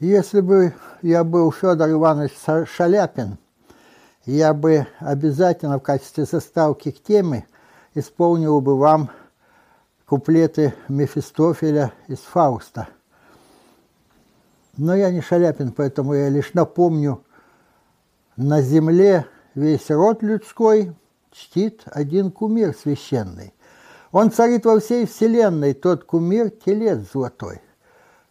Если бы я был Федор Иванович Шаляпин, я бы обязательно в качестве заставки к теме исполнил бы вам куплеты Мефистофеля из Фауста. Но я не Шаляпин, поэтому я лишь напомню, на земле весь род людской чтит один кумир священный. Он царит во всей вселенной, тот кумир – телец золотой.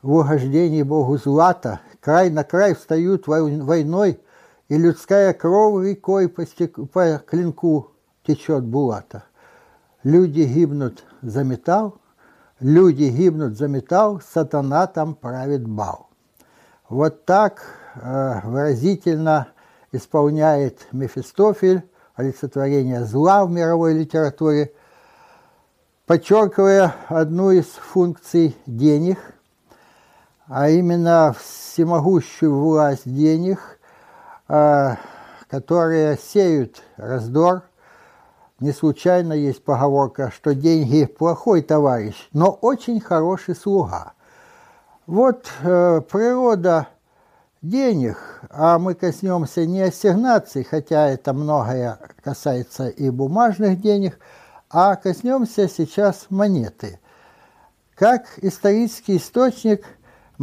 В угождении Богу злата край на край встают войной, и людская кровь рекой по, стек... по клинку течет булата. Люди гибнут за металл, люди гибнут за металл, сатана там правит бал. Вот так э, выразительно исполняет Мефистофель олицетворение зла в мировой литературе, подчеркивая одну из функций денег, а именно всемогущую власть денег, э, которые сеют раздор – не случайно есть поговорка, что деньги – плохой товарищ, но очень хороший слуга. Вот э, природа денег, а мы коснемся не ассигнаций, хотя это многое касается и бумажных денег, а коснемся сейчас монеты. Как исторический источник,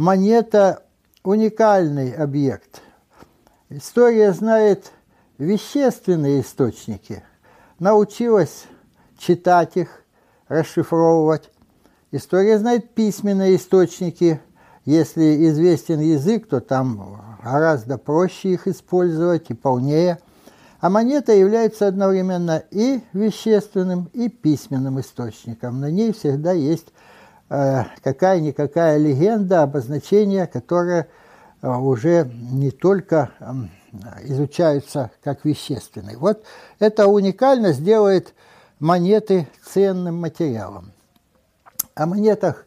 монета – уникальный объект. История знает вещественные источники – научилась читать их, расшифровывать. История знает письменные источники. Если известен язык, то там гораздо проще их использовать и полнее. А монета является одновременно и вещественным, и письменным источником. На ней всегда есть какая-никакая легенда, обозначение, которое э, уже не только э, изучаются как вещественные. Вот эта уникальность делает монеты ценным материалом. О монетах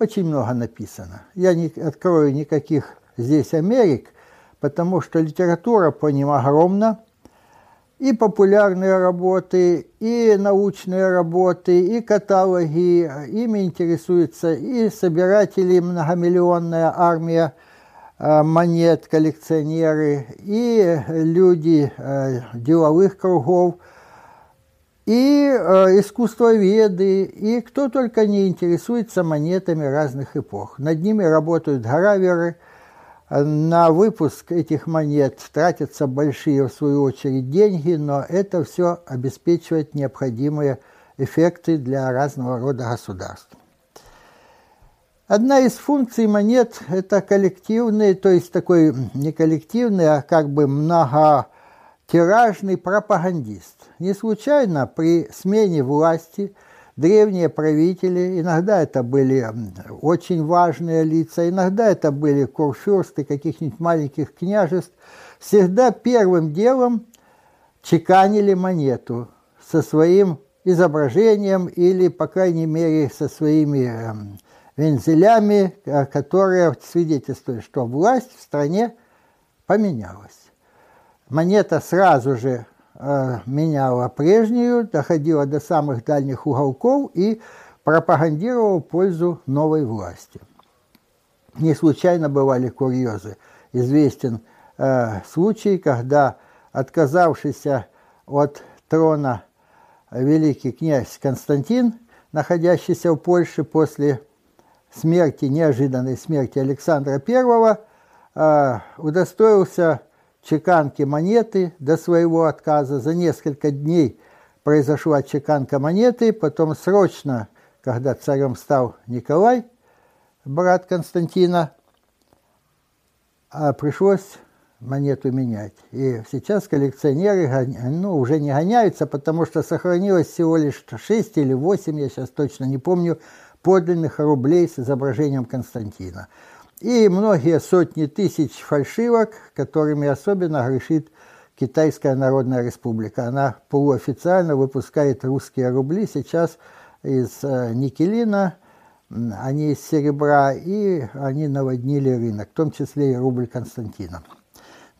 очень много написано. Я не открою никаких здесь Америк, потому что литература по ним огромна. И популярные работы, и научные работы, и каталоги. Ими интересуются и собиратели, многомиллионная армия Э, монет, коллекционеры, и люди э, деловых кругов, и э, искусствоведы, и кто только не интересуется монетами разных эпох. Над ними работают граверы. На выпуск этих монет тратятся большие, в свою очередь, деньги, но это все обеспечивает необходимые эффекты для разного рода государств. Одна из функций монет – это коллективный, то есть такой не коллективный, а как бы многотиражный пропагандист. Не случайно при смене власти древние правители, иногда это были очень важные лица, иногда это были курфюрсты каких-нибудь маленьких княжеств, всегда первым делом чеканили монету со своим изображением или, по крайней мере, со своими эм, вензелями, э, которые свидетельствуют, что власть в стране поменялась. Монета сразу же меняла прежнюю, доходила до самых дальних уголков и пропагандировала пользу новой власти. Не случайно бывали курьезы. Известен э, случай, когда отказавшийся от трона великий князь Константин, находящийся в Польше после смерти, неожиданной смерти Александра I, э, удостоился чеканки монеты до своего отказа. За несколько дней произошла чеканка монеты, потом срочно, когда царем стал Николай, брат Константина, а пришлось монету менять. И сейчас коллекционеры ну, уже не гоняются, потому что сохранилось всего лишь 6 или 8, я сейчас точно не помню, подлинных рублей с изображением Константина. И многие сотни тысяч фальшивок, которыми особенно грешит Китайская Народная Республика. Она полуофициально выпускает русские рубли сейчас из э, никелина, они из серебра, и они наводнили рынок, в том числе и рубль Константина.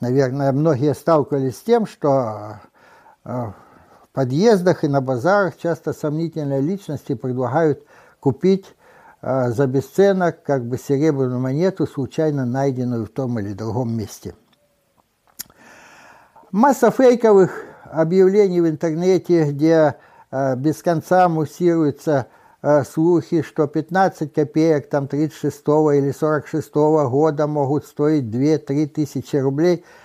Наверное, многие сталкивались с тем, что э, в подъездах и на базарах часто сомнительные личности предлагают купить за бесценок как бы серебряную монету, случайно найденную в том или другом месте. Масса фейковых объявлений в интернете, где э, без конца муссируются э, слухи, что 15 копеек там 36 или 46 года могут стоить 2-3 тысячи рублей – а,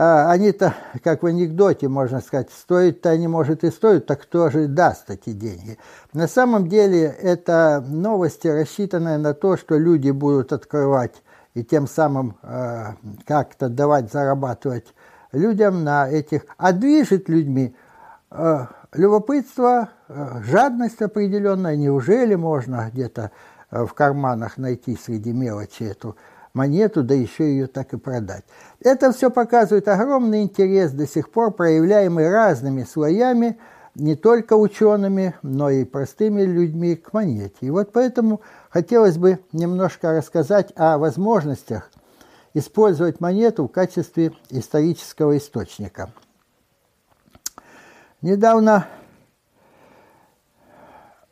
они-то, как в анекдоте, можно сказать, стоит-то они, может, и стоят, так кто же даст эти деньги? На самом деле это новости, рассчитанные на то, что люди будут открывать и тем самым э, как-то давать зарабатывать людям на этих... А движет людьми э, любопытство, э, жадность определенная. Неужели можно где-то в карманах найти среди мелочи эту монету, да еще ее так и продать. Это все показывает огромный интерес, до сих пор проявляемый разными слоями, не только учеными, но и простыми людьми к монете. И вот поэтому хотелось бы немножко рассказать о возможностях использовать монету в качестве исторического источника. Недавно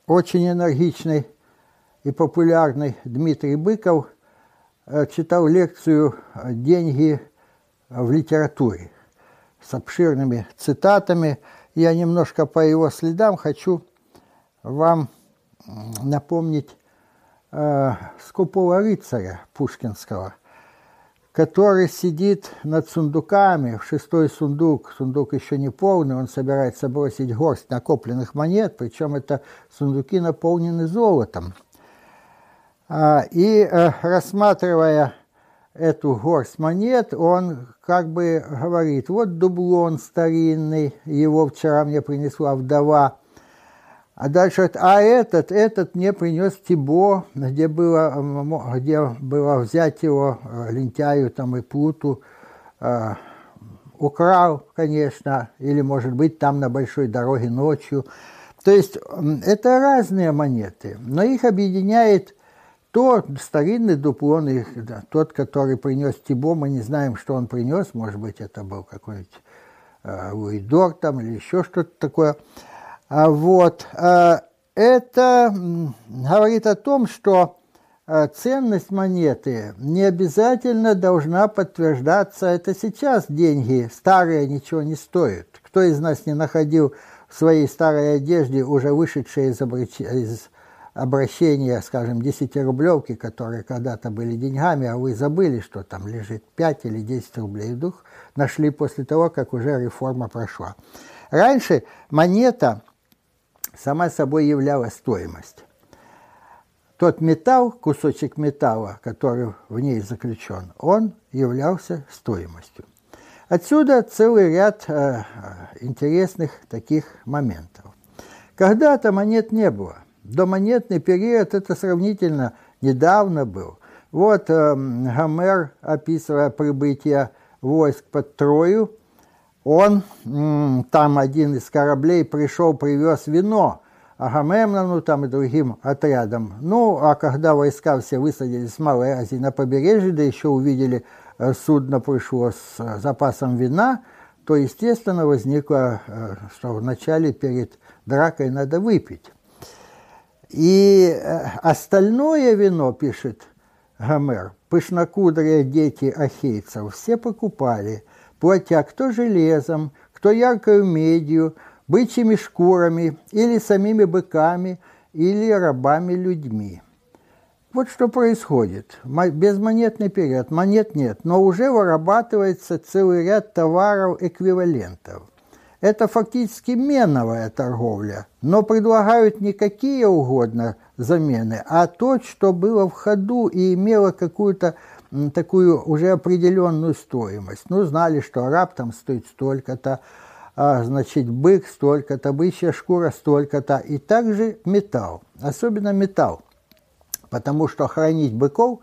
очень энергичный и популярный Дмитрий Быков читал лекцию «Деньги в литературе» с обширными цитатами. Я немножко по его следам хочу вам напомнить э, скупого рыцаря пушкинского, который сидит над сундуками, в шестой сундук, сундук еще не полный, он собирается бросить горсть накопленных монет, причем это сундуки наполнены золотом – и э, рассматривая эту горсть монет, он как бы говорит, вот дублон старинный, его вчера мне принесла вдова. А дальше говорит, а этот, этот мне принес Тибо, где было, где было взять его э, лентяю там и плуту, э, украл, конечно, или, может быть, там на большой дороге ночью. То есть это разные монеты, но их объединяет то старинный дуплон, да, тот, который принес Тибо, мы не знаем, что он принес, может быть, это был какой-нибудь э, Луидор там или еще что-то такое. А вот, э, это говорит о том, что э, ценность монеты не обязательно должна подтверждаться. Это сейчас деньги старые ничего не стоят. Кто из нас не находил в своей старой одежде уже вышедшие из, обреч... из обращения, скажем, 10-рублевки, которые когда-то были деньгами, а вы забыли, что там лежит 5 или 10 рублей. Вдруг нашли после того, как уже реформа прошла. Раньше монета сама собой являла стоимость. Тот металл, кусочек металла, который в ней заключен, он являлся стоимостью. Отсюда целый ряд э, интересных таких моментов. Когда-то монет не было. Домонетный период это сравнительно недавно был. Вот э, Гомер, описывая прибытие войск под Трою, он, там один из кораблей пришел, привез вино, Агамемнону там и другим отрядам. Ну, а когда войска все высадились с Малой Азии на побережье, да еще увидели э, судно пришло с э, запасом вина, то, естественно, возникло, э, что вначале перед дракой надо выпить. И э, остальное вино, пишет Гомер, пышнокудрые дети ахейцев, все покупали, платя кто железом, кто яркою медью, бычьими шкурами или самими быками, или рабами-людьми. Вот что происходит. Безмонетный период. Монет нет, но уже вырабатывается целый ряд товаров-эквивалентов – это фактически меновая торговля, но предлагают не какие угодно замены, а то, что было в ходу и имело какую-то такую уже определенную стоимость. Ну, знали, что раб там стоит столько-то, а, значит, бык столько-то, бычья шкура столько-то, и также металл, особенно металл, потому что хранить быков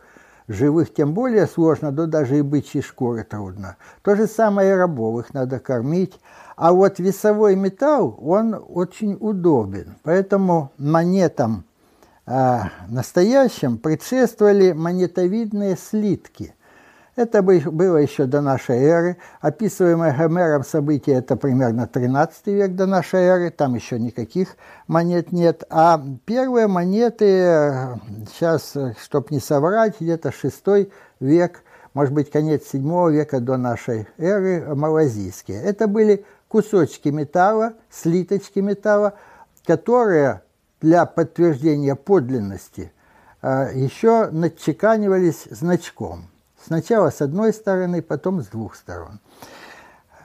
живых тем более сложно, да даже и бычьи шкуры трудно. То же самое и рабов, их надо кормить, а вот весовой металл, он очень удобен. Поэтому монетам э, настоящим предшествовали монетовидные слитки. Это было еще до нашей эры. Описываемое Гомером событие – это примерно 13 век до нашей эры. Там еще никаких монет нет. А первые монеты, сейчас, чтобы не соврать, где-то 6 век, может быть, конец 7 века до нашей эры, малазийские. Это были кусочки металла, слиточки металла, которые для подтверждения подлинности а, еще начеканивались значком – Сначала с одной стороны, потом с двух сторон.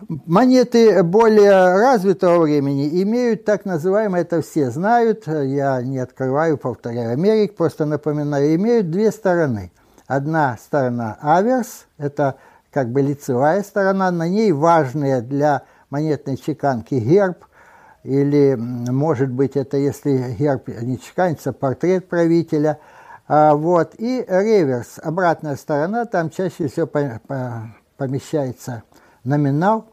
Монеты более развитого времени имеют так называемые, это все знают, я не открываю, повторяю, Америк, просто напоминаю, имеют две стороны. Одна сторона аверс, это как бы лицевая сторона, на ней важные для монетной чеканки герб, или, может быть, это если герб не чеканится, портрет правителя – а, вот. И реверс, обратная сторона, там чаще всего помещается номинал.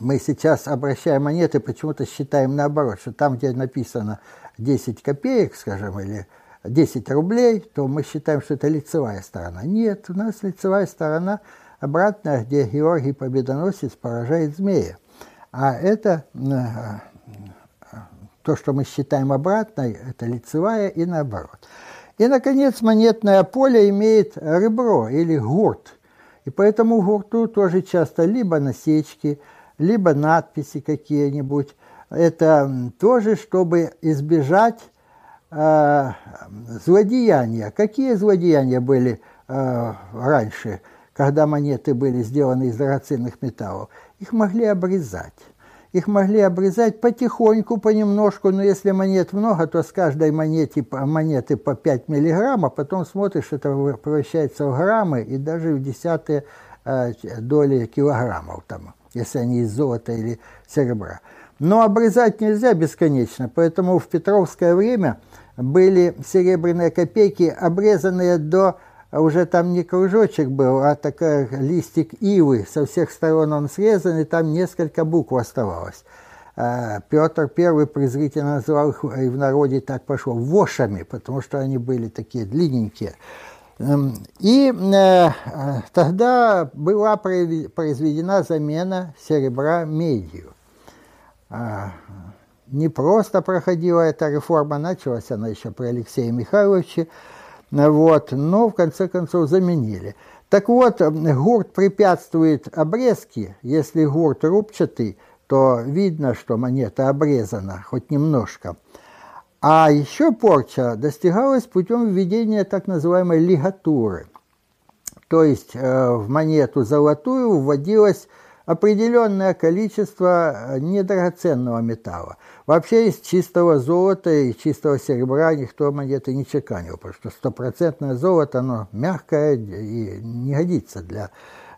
Мы сейчас, обращаем монеты, почему-то считаем наоборот, что там, где написано 10 копеек, скажем, или 10 рублей, то мы считаем, что это лицевая сторона. Нет, у нас лицевая сторона обратная, где Георгий Победоносец поражает змея. А это э, то, что мы считаем обратной, это лицевая и наоборот. И, наконец, монетное поле имеет ребро или гурт. И поэтому гурту тоже часто либо насечки, либо надписи какие-нибудь. Это тоже, чтобы избежать э, злодеяния. Какие злодеяния были э, раньше, когда монеты были сделаны из драгоценных металлов? Их могли обрезать. Их могли обрезать потихоньку, понемножку, но если монет много, то с каждой монеты, монеты по 5 миллиграмм, а потом смотришь, это превращается в граммы и даже в десятые э, доли килограммов, там, если они из золота или серебра. Но обрезать нельзя бесконечно, поэтому в Петровское время были серебряные копейки, обрезанные до а уже там не кружочек был, а такой листик ивы, со всех сторон он срезан, и там несколько букв оставалось. А, Петр I презрительно называл их, и в народе так пошло, вошами, потому что они были такие длинненькие. Эм, и э, тогда была произведена замена серебра медью. А, не просто проходила эта реформа, началась она еще при Алексее Михайловиче, вот, но в конце концов заменили. Так вот, гурт препятствует обрезке. Если гурт рубчатый, то видно, что монета обрезана, хоть немножко. А еще порча достигалась путем введения так называемой лигатуры. То есть э, в монету золотую вводилось определенное количество недрагоценного металла. Вообще из чистого золота и чистого серебра никто монеты не чеканил, потому что стопроцентное золото, оно мягкое и не годится для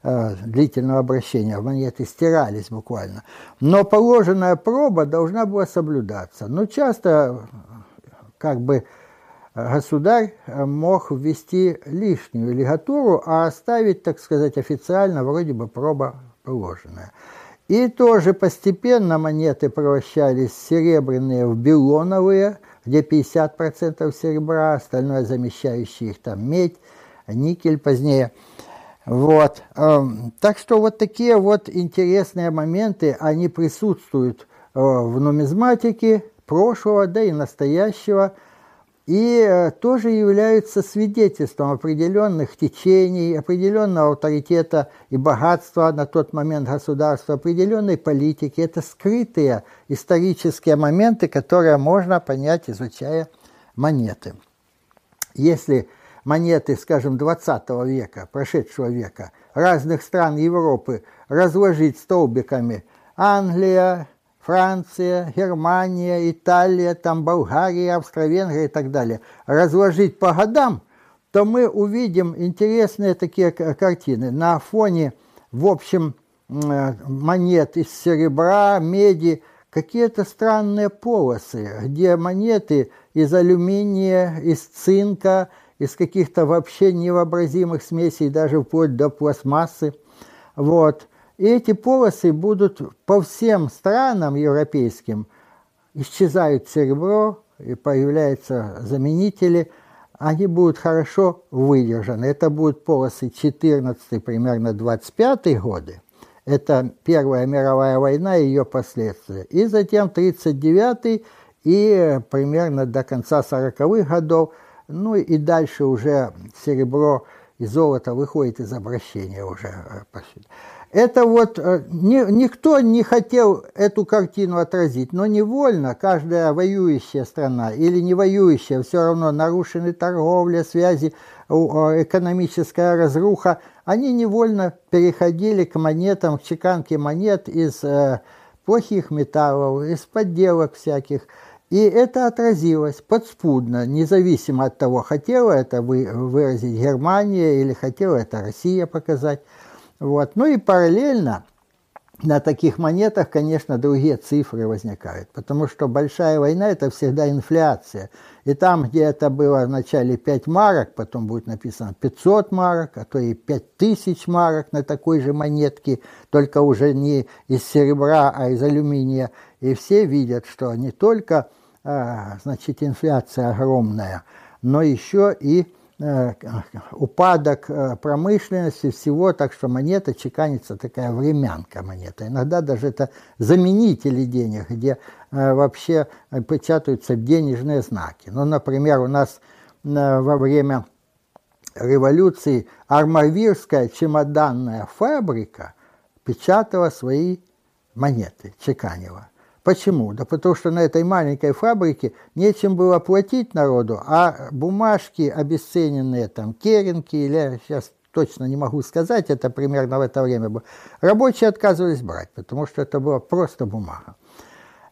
э, длительного обращения. Монеты стирались буквально. Но положенная проба должна была соблюдаться. Но часто как бы государь мог ввести лишнюю лигатуру, а оставить, так сказать, официально вроде бы проба положенная. И тоже постепенно монеты превращались серебряные в белоновые, где 50% серебра, остальное замещающие их там медь, никель позднее. Вот. Эм, так что вот такие вот интересные моменты, они присутствуют э, в нумизматике прошлого, да и настоящего – и э, тоже являются свидетельством определенных течений, определенного авторитета и богатства на тот момент государства, определенной политики. Это скрытые исторические моменты, которые можно понять, изучая монеты. Если монеты, скажем, 20 века, прошедшего века, разных стран Европы разложить столбиками Англия, Франция, Германия, Италия, там Болгария, Австро-Венгрия и так далее, разложить по годам, то мы увидим интересные такие картины. На фоне, в общем, монет из серебра, меди, какие-то странные полосы, где монеты из алюминия, из цинка, из каких-то вообще невообразимых смесей, даже вплоть до пластмассы. Вот. И эти полосы будут по всем странам европейским. Исчезают серебро, и появляются заменители. они будут хорошо выдержаны. Это будут полосы 14 примерно 25 годы. Это Первая мировая война и ее последствия. И затем 39 и примерно до конца 40-х годов, ну и дальше уже серебро и золото выходит из обращения уже. Это вот э, ни, никто не хотел эту картину отразить, но невольно каждая воюющая страна или не воюющая, все равно нарушены торговля, связи, экономическая разруха, они невольно переходили к монетам, к чеканке монет из э, плохих металлов, из подделок всяких. И это отразилось подспудно, независимо от того, хотела это выразить Германия или хотела это Россия показать. Вот. Ну и параллельно на таких монетах, конечно, другие цифры возникают, потому что большая война – это всегда инфляция. И там, где это было вначале 5 марок, потом будет написано 500 марок, а то и 5000 марок на такой же монетке, только уже не из серебра, а из алюминия. И все видят, что не только а, значит, инфляция огромная, но еще и упадок э, промышленности, всего, так что монета чеканится такая времянка монета. Иногда даже это заменители денег, где э, вообще печатаются денежные знаки. Ну, например, у нас во время революции Армавирская чемоданная фабрика печатала свои монеты, чеканила. Почему? Да потому что на этой маленькой фабрике нечем было платить народу, а бумажки обесцененные, там, керенки, или сейчас точно не могу сказать, это примерно в это время было, рабочие отказывались брать, потому что это была просто бумага.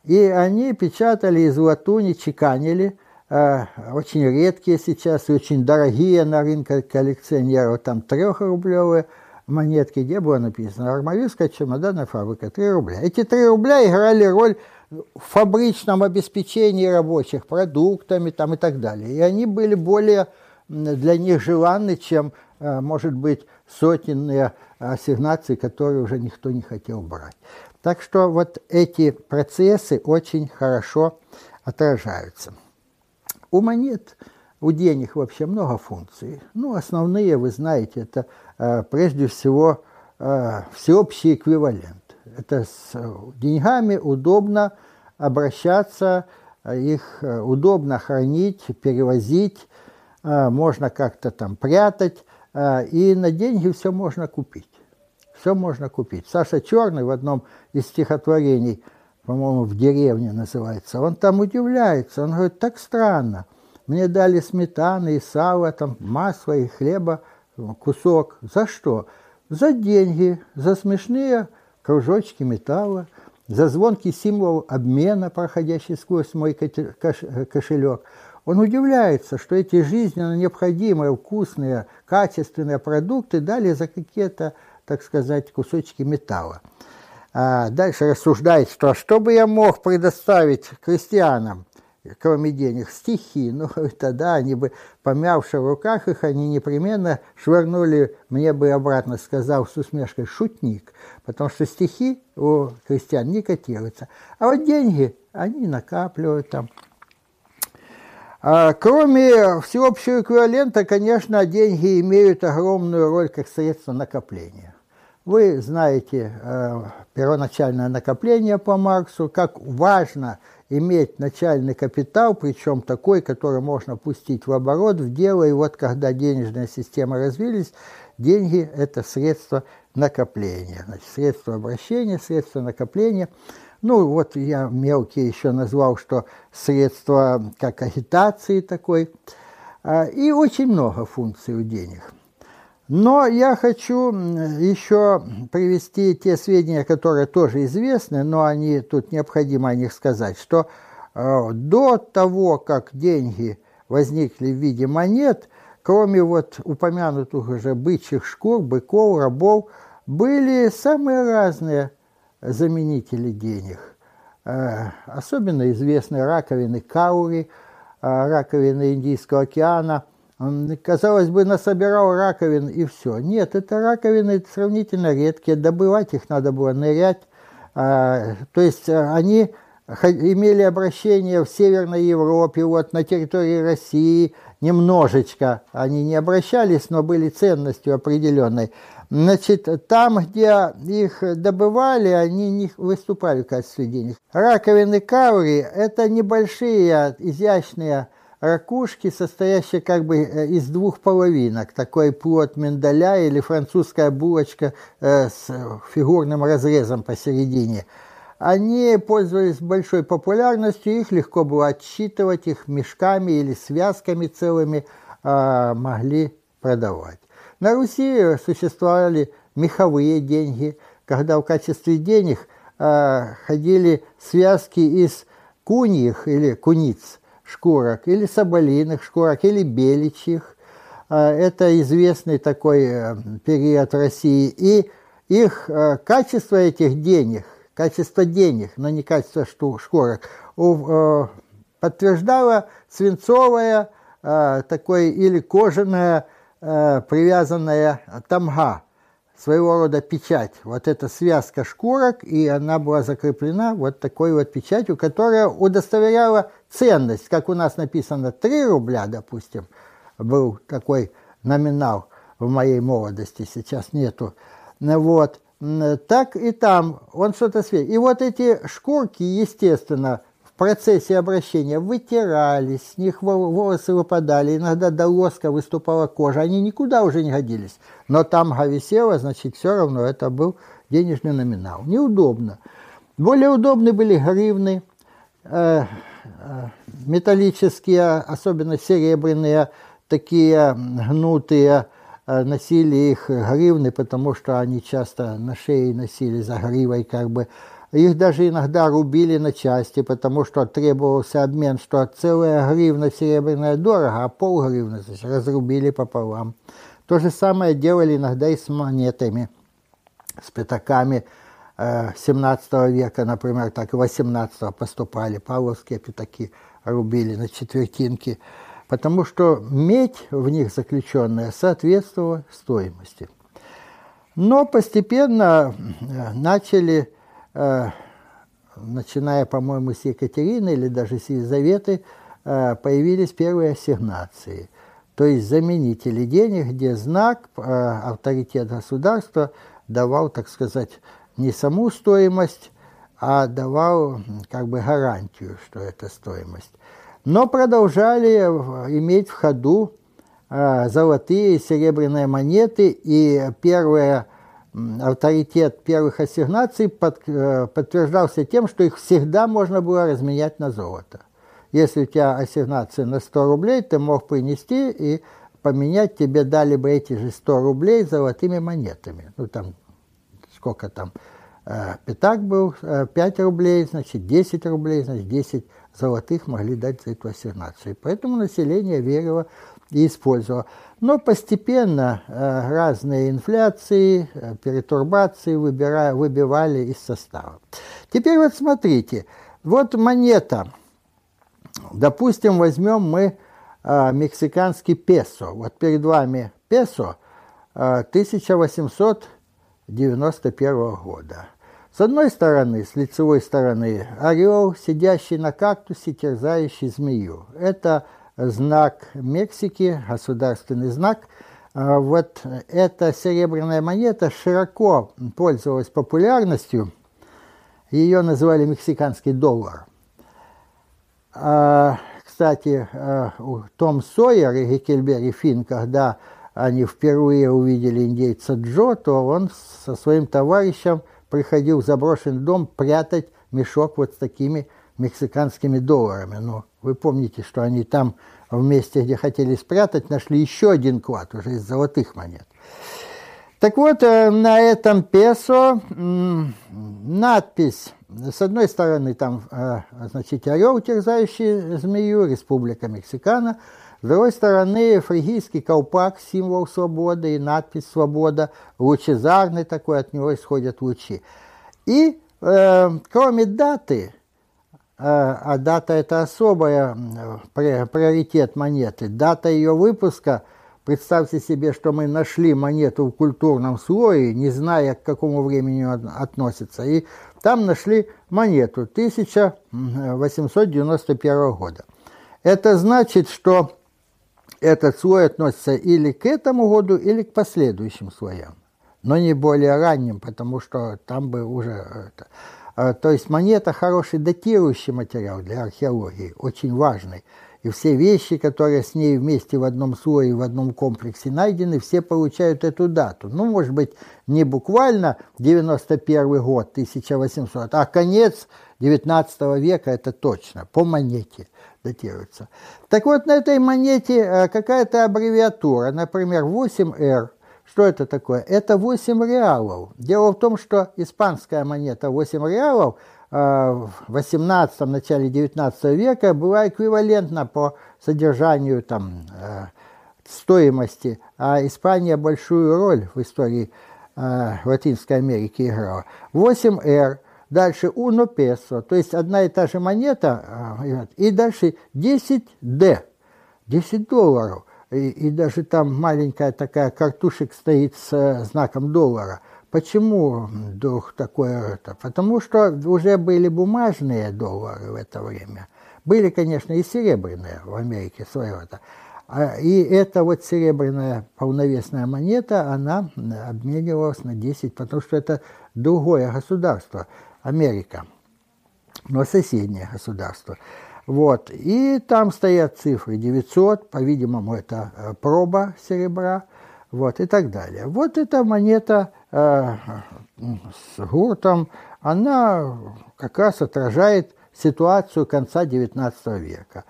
И они печатали из латуни, чеканили, э, очень редкие сейчас и очень дорогие на рынке коллекционеров, там трехрублевые, монетки, где было написано «Армавирская чемоданная фабрика, 3 рубля». Эти 3 рубля играли роль в фабричном обеспечении рабочих продуктами там, и так далее. И они были более для них желанны, чем, э, может быть, сотенные ассигнации, которые уже никто не хотел брать. Так что вот эти процессы очень хорошо отражаются. У монет, у денег вообще много функций. Ну, основные, вы знаете, это Э, прежде всего э, всеобщий эквивалент. Это с деньгами удобно обращаться, их э, удобно хранить, перевозить, можно как-то там прятать, и на деньги все можно купить. Все можно купить. Саша Черный в одном из стихотворений, по-моему, в деревне называется, он там удивляется, он говорит, так странно, мне дали сметаны и сало, там, масло и хлеба, кусок. За что? За деньги, за смешные кружочки металла, за звонкий символ обмена, проходящий сквозь мой кошелек. Он удивляется, что эти жизненно необходимые, вкусные, качественные продукты дали за какие-то, так сказать, кусочки металла. А дальше рассуждает, что «А что бы я мог предоставить крестьянам? Кроме денег, стихи. Ну, тогда они бы, помявши в руках их, они непременно швырнули мне бы обратно, сказав с усмешкой «шутник», потому что стихи у крестьян не котируются. А вот деньги они накапливают там. А, кроме всеобщего эквивалента, конечно, деньги имеют огромную роль как средство накопления. Вы знаете э, первоначальное накопление по Марксу, как важно – иметь начальный капитал, причем такой, который можно пустить в оборот, в дело. И вот когда денежная система развились, деньги – это средство накопления. Значит, средство обращения, средство накопления. Ну, вот я мелкие еще назвал, что средство как агитации такой. А, и очень много функций у денег – но я хочу еще привести те сведения, которые тоже известны, но они тут необходимо о них сказать, что э, до того, как деньги возникли в виде монет, кроме вот упомянутых уже бычьих шкур, быков, рабов, были самые разные заменители денег. Э, особенно известны раковины каури, э, раковины Индийского океана – казалось бы, насобирал раковин и все. Нет, это раковины сравнительно редкие, добывать их надо было нырять. А, то есть а, они имели обращение в Северной Европе, вот на территории России немножечко. Они не обращались, но были ценностью определенной. Значит, там, где их добывали, они не выступали в качестве денег. Раковины каури – это небольшие, изящные ракушки, состоящие как бы э, из двух половинок. Такой плод миндаля или французская булочка э, с фигурным разрезом посередине. Они пользовались большой популярностью, их легко было отсчитывать, их мешками или связками целыми а, могли продавать. На Руси существовали меховые деньги, когда в качестве денег а, ходили связки из куньих или куниц, шкурок, или соболиных шкурок, или беличьих. А, это известный такой э, период России. И их, э, качество этих денег, качество денег, но не качество шкурок, э, подтверждало свинцовая такой или кожаная привязанная тамга, своего рода печать. Вот эта связка шкурок, и она была закреплена вот такой вот печатью, которая удостоверяла ценность, как у нас написано 3 рубля, допустим, был такой номинал в моей молодости, сейчас нету. Вот. Так и там он что-то светит. И вот эти шкурки, естественно, процессе обращения вытирались, с них волосы выпадали, иногда до лоска выступала кожа, они никуда уже не годились. Но там висело, значит, все равно это был денежный номинал. Неудобно. Более удобны были гривны, э, Э, металлические, особенно серебряные, такие гнутые, э, носили их гривны, потому что они часто на шее носили за гривой как бы. Их даже иногда рубили на части, потому что требовался обмен, что целая гривна серебряная дорого, а пол гривны значит, разрубили пополам. То же самое делали иногда и с монетами, с пятаками – 17 века, например, так и 18 поступали, павловские пятаки рубили на четвертинки, потому что медь в них заключенная соответствовала стоимости. Но постепенно э, начали, э, начиная, по-моему, с Екатерины или даже с Елизаветы, э, появились первые ассигнации, то есть заменители денег, где знак, авторитет государства давал, так сказать, не саму стоимость, а давал как бы гарантию, что это стоимость. Но продолжали иметь в ходу золотые и серебряные монеты, и первый авторитет первых ассигнаций под, э, подтверждался тем, что их всегда можно было разменять на золото. Если у тебя ассигнация на 100 рублей, ты мог принести и поменять, тебе дали бы эти же 100 рублей золотыми монетами. Ну, там сколько там, э, пятак был, 5 э, рублей, значит, 10 рублей, значит, 10 золотых могли дать за эту ассигнацию. Поэтому население верило и использовало. Но постепенно э, разные инфляции, перетурбации выбирая, выбивали из состава. Теперь вот смотрите, вот монета, допустим, возьмем мы мексиканский песо. Вот перед вами песо 1800 91 года. С одной стороны, с лицевой стороны, орел, сидящий на кактусе, терзающий змею. Это знак Мексики, государственный знак. А вот эта серебряная монета широко пользовалась популярностью. Ее называли мексиканский доллар. А, кстати, а, Том Сойер и Геккельбери Финн, когда они впервые увидели индейца Джо, то он со своим товарищем приходил в заброшенный дом прятать мешок вот с такими мексиканскими долларами. Но вы помните, что они там в месте, где хотели спрятать, нашли еще один клад уже из золотых монет. Так вот, э, на этом песо надпись, с одной стороны, там, э, значит, орел, терзающий змею, Республика Мексикана – с другой стороны, фригийский колпак, символ свободы и надпись «Свобода», лучезарный такой, от него исходят лучи. И э, кроме даты, а дата это особая приоритет монеты, дата ее выпуска Представьте себе, что мы нашли монету в культурном слое, не зная, к какому времени он относится, и там нашли монету 1891 года. Это значит, что этот слой относится или к этому году, или к последующим слоям, но не более ранним, потому что там бы уже... Это, а, то есть монета хороший датирующий материал для археологии, очень важный. И все вещи, которые с ней вместе в одном слое, в одном комплексе найдены, все получают эту дату. Ну, может быть, не буквально 91 год, 1800, а конец 19 века, это точно, по монете датируется. Так вот, на этой монете э, какая-то аббревиатура, например, 8R. Что это такое? Это 8 реалов. Дело в том, что испанская монета 8 реалов – в 18 начале 19 века была эквивалентна по содержанию там, э, стоимости, а Испания большую роль в истории э, Латинской Америки играла. 8R, дальше Uno Peso, то есть одна и та же монета, э, и дальше 10D, 10 долларов. И, даже там маленькая такая картушек стоит с знаком доллара – Почему вдруг такое это? Потому что уже были бумажные доллары в это время. Были, конечно, и серебряные в Америке своего-то. А, и эта вот серебряная полновесная монета, она обменивалась на 10, потому что это другое государство, Америка, но соседнее государство. Вот. И там стоят цифры 900, по-видимому, это э, проба серебра, вот, и так далее. Вот эта монета Э, с гуртом, она как раз отражает ситуацию конца XIX века.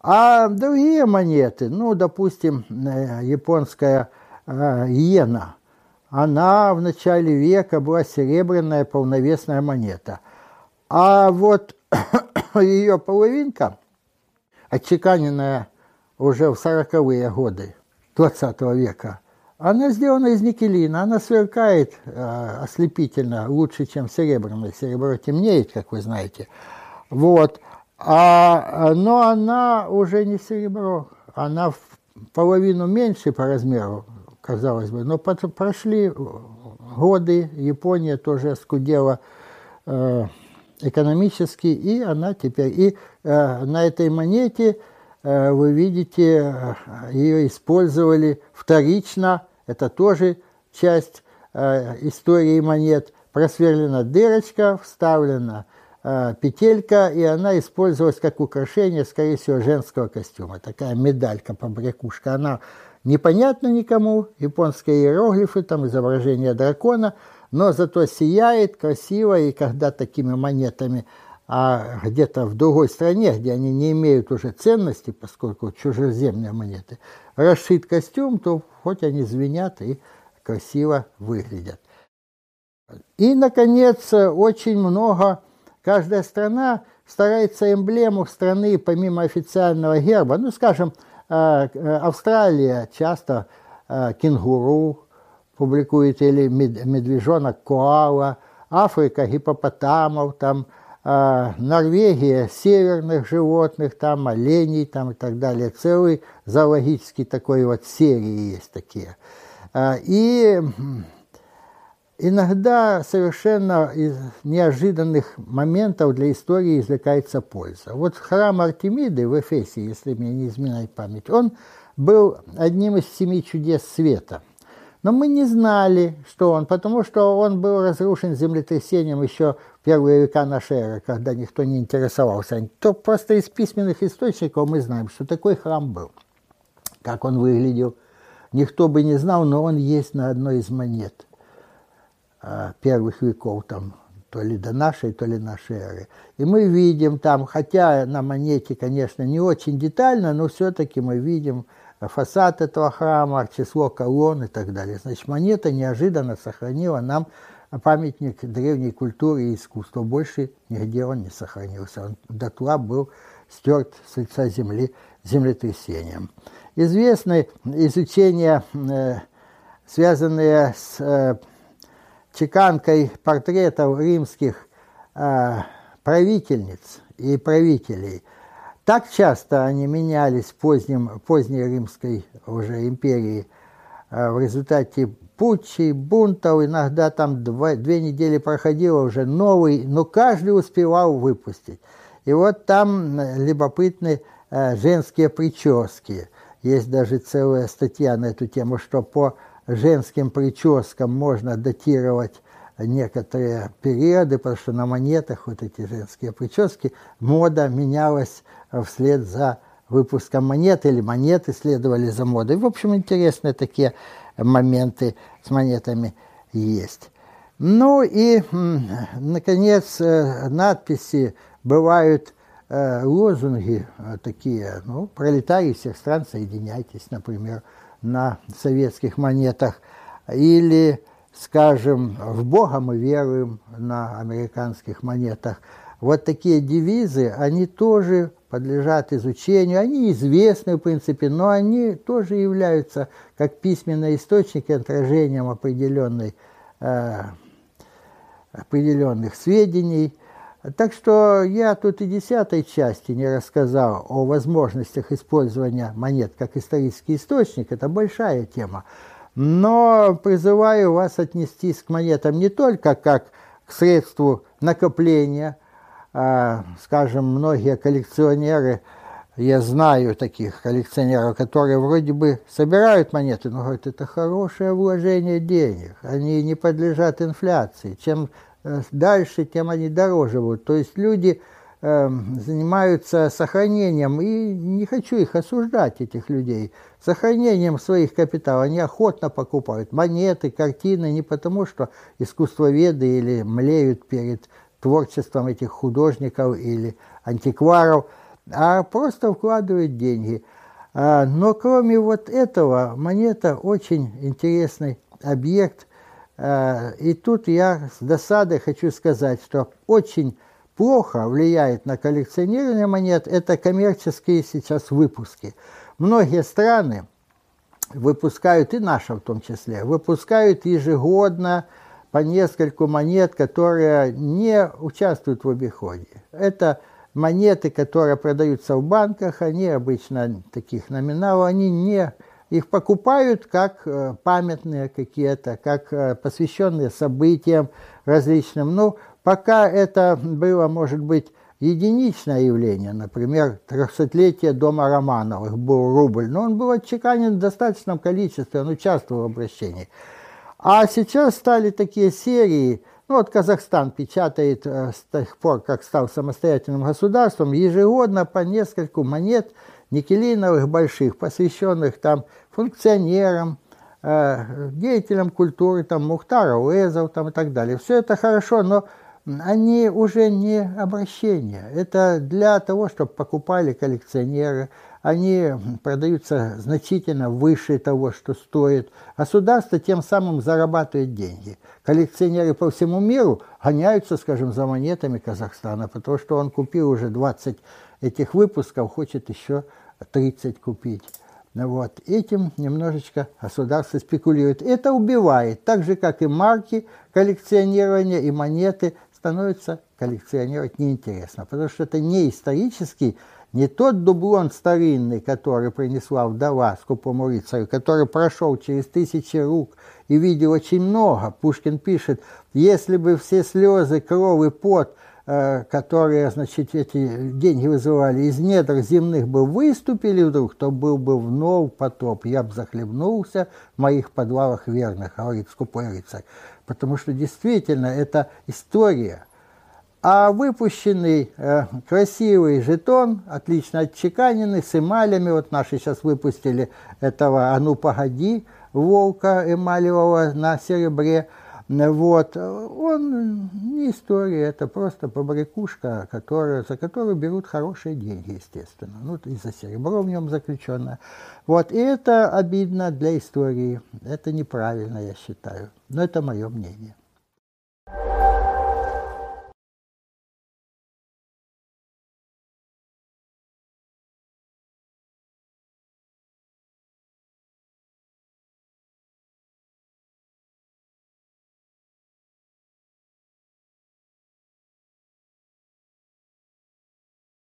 А другие монеты, ну, допустим, э, японская э, иена, она в начале века была серебряная полновесная монета. А вот ее половинка, отчеканенная уже в 40-е годы 20 века, она сделана из никелина, она сверкает э, ослепительно, лучше, чем серебряная. Серебро темнеет, как вы знаете. Вот. А, но она уже не серебро, она в половину меньше по размеру, казалось бы. Но прошли годы, Япония тоже скудела э, экономически, и она теперь... И э, на этой монете Э, вы видите, э, ее использовали вторично, это тоже часть э, истории монет. Просверлена дырочка, вставлена петелька, и она использовалась как украшение, скорее всего, женского костюма. Такая медалька, побрякушка. Она непонятна никому, японские иероглифы, там изображение дракона, но зато сияет красиво, и когда такими монетами а где-то в другой стране, где они не имеют уже ценности, поскольку чужеземные монеты, расшит костюм, то хоть они звенят и красиво выглядят. И, наконец, очень много, каждая страна старается эмблему страны, помимо официального герба, ну, скажем, э, Австралия часто э, кенгуру публикует или медвежонок коала, Африка гипопотамов, там, а, Норвегия северных животных, там оленей там, и так далее. Целый зоологический такой вот серии есть такие. А, и иногда совершенно из неожиданных моментов для истории извлекается польза. Вот храм Артемиды в Эфесе, если мне не изменяет память, он был одним из семи чудес света – но мы не знали, что он, потому что он был разрушен землетрясением еще в первые века нашей эры, когда никто не интересовался. То просто из письменных источников мы знаем, что такой храм был. Как он выглядел, никто бы не знал, но он есть на одной из монет а, первых веков, там, то ли до нашей, то ли нашей эры. И мы видим там, хотя на монете, конечно, не очень детально, но все-таки мы видим фасад этого храма, число колонн и так далее. Значит, монета неожиданно сохранила нам памятник древней культуры и искусства. Больше нигде он не сохранился. Он дотла был стерт с лица земли землетрясением. Известны изучения, э, связанные с э, чеканкой портретов римских э, правительниц и правителей – Так часто они менялись в позднем, поздней Римской уже империи э, в результате путчей, бунтов, иногда там два, две недели проходило уже новый, но каждый успевал выпустить. И вот там любопытны э, женские прически. Есть даже целая статья на эту тему, что по женским прическам можно датировать некоторые периоды, потому что на монетах вот эти женские прически мода менялась вслед за выпуском монет, или монеты следовали за модой. В общем, интересные такие моменты с монетами есть. Ну и, наконец, э, надписи бывают э, лозунги э, такие, ну, пролетарии всех стран, соединяйтесь, например, на советских монетах, или скажем, в Бога мы веруем на американских монетах. Вот такие девизы, они тоже подлежат изучению, они известны в принципе, но они тоже являются как письменные источники отражением определенной, э, определенных сведений. Так что я тут и десятой части не рассказал о возможностях использования монет как исторический источник, это большая тема. Но призываю вас отнестись к монетам не только как к средству накопления. А, скажем, многие коллекционеры, я знаю таких коллекционеров, которые вроде бы собирают монеты, но говорят, это хорошее вложение денег, они не подлежат инфляции. Чем э, дальше, тем они дороже будут. То есть люди занимаются сохранением, и не хочу их осуждать, этих людей, сохранением своих капиталов. Они охотно покупают монеты, картины, не потому что искусствоведы или млеют перед творчеством этих художников или антикваров, а просто вкладывают деньги. А, но кроме вот этого, монета очень интересный объект. А, и тут я с досадой хочу сказать, что очень плохо влияет на коллекционирование монет, это коммерческие сейчас выпуски. Многие страны выпускают, и наша в том числе, выпускают ежегодно по нескольку монет, которые не участвуют в обиходе. Это монеты, которые продаются в банках, они обычно таких номиналов, они не их покупают как э, памятные какие-то, как э, посвященные событиям различным. Ну, пока это было, может быть, единичное явление, например, трехсотлетие дома Романовых был рубль, но он был отчеканен в достаточном количестве, он участвовал в обращении. А сейчас стали такие серии, ну вот Казахстан печатает э, с тех пор, как стал самостоятельным государством, ежегодно по нескольку монет никелиновых больших, посвященных там функционерам, э, деятелям культуры, там Мухтара Уэзов там, и так далее. Все это хорошо, но они уже не обращения. Это для того, чтобы покупали коллекционеры. Они продаются значительно выше того, что стоит. Государство тем самым зарабатывает деньги. Коллекционеры по всему миру гоняются, скажем, за монетами Казахстана, потому что он купил уже 20 этих выпусков, хочет еще 30 купить. Вот. Этим немножечко государство спекулирует. Это убивает, так же, как и марки коллекционирования и монеты – становится коллекционировать неинтересно, потому что это не исторический, не тот дублон старинный, который принесла вдова скупому рыцарю, который прошел через тысячи рук и видел очень много. Пушкин пишет, если бы все слезы, кровь и пот, которые, значит, эти деньги вызывали из недр земных бы выступили вдруг, то был бы вновь потоп. Я бы захлебнулся в моих подвалах верных, говорит скупой рыцарь потому что действительно это история. А выпущенный э, красивый жетон, отлично отчеканенный, с эмалями, вот наши сейчас выпустили этого «А ну погоди», волка эмалевого на серебре, вот, он не история, это просто побрякушка, которая, за которую берут хорошие деньги, естественно. Ну, из-за серебро в нем заключенное. Вот, и это обидно для истории. Это неправильно, я считаю. Но это мое мнение.